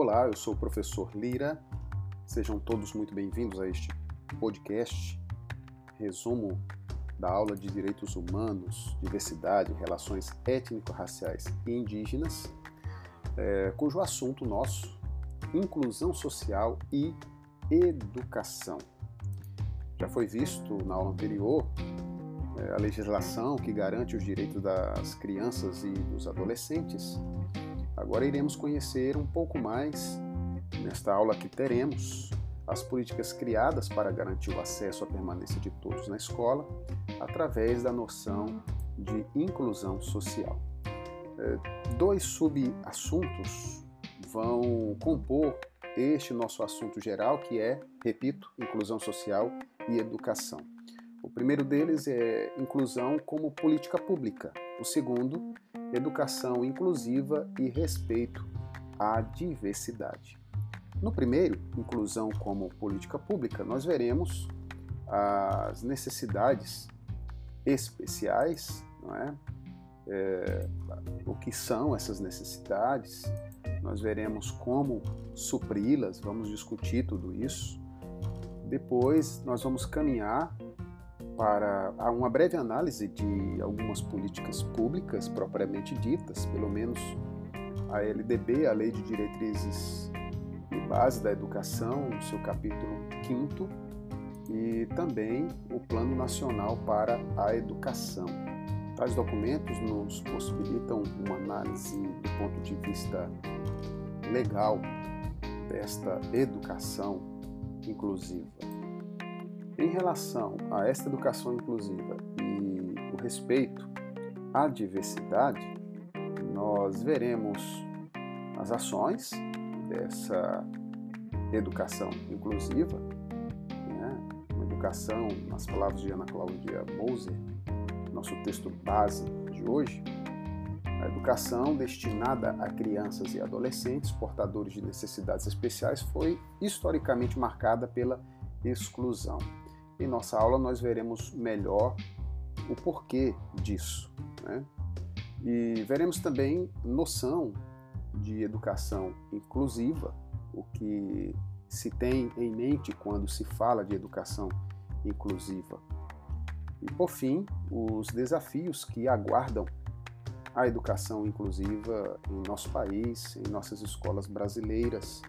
Olá, eu sou o professor Lira. Sejam todos muito bem-vindos a este podcast, resumo da aula de Direitos Humanos, Diversidade, Relações Étnico-Raciais e Indígenas, é, cujo assunto nosso, inclusão social e educação. Já foi visto na aula anterior a legislação que garante os direitos das crianças e dos adolescentes. Agora iremos conhecer um pouco mais, nesta aula que teremos, as políticas criadas para garantir o acesso à permanência de todos na escola, através da noção de inclusão social. É, dois subassuntos vão compor este nosso assunto geral, que é, repito, inclusão social e educação. O primeiro deles é inclusão como política pública. O segundo, educação inclusiva e respeito à diversidade. No primeiro, inclusão como política pública, nós veremos as necessidades especiais, não é? é o que são essas necessidades, nós veremos como supri-las, vamos discutir tudo isso. Depois, nós vamos caminhar para uma breve análise de algumas políticas públicas propriamente ditas, pelo menos a LDB, a Lei de Diretrizes e Base da Educação, no seu capítulo 5 e também o Plano Nacional para a Educação. Tais documentos nos possibilitam uma análise do ponto de vista legal desta educação inclusiva. Em relação a esta educação inclusiva e o respeito à diversidade, nós veremos as ações dessa educação inclusiva, né? uma educação, nas palavras de Ana Cláudia Moser, nosso texto base de hoje, a educação destinada a crianças e adolescentes portadores de necessidades especiais foi historicamente marcada pela exclusão. Em nossa aula nós veremos melhor o porquê disso. Né? E veremos também noção de educação inclusiva, o que se tem em mente quando se fala de educação inclusiva. E por fim, os desafios que aguardam a educação inclusiva em nosso país, em nossas escolas brasileiras,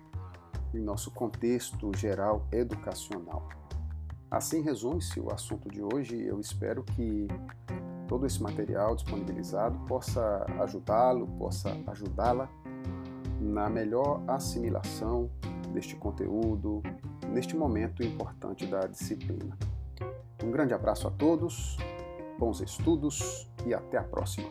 em nosso contexto geral educacional. Assim resume-se o assunto de hoje. Eu espero que todo esse material disponibilizado possa ajudá-lo, possa ajudá-la na melhor assimilação deste conteúdo, neste momento importante da disciplina. Um grande abraço a todos, bons estudos e até a próxima.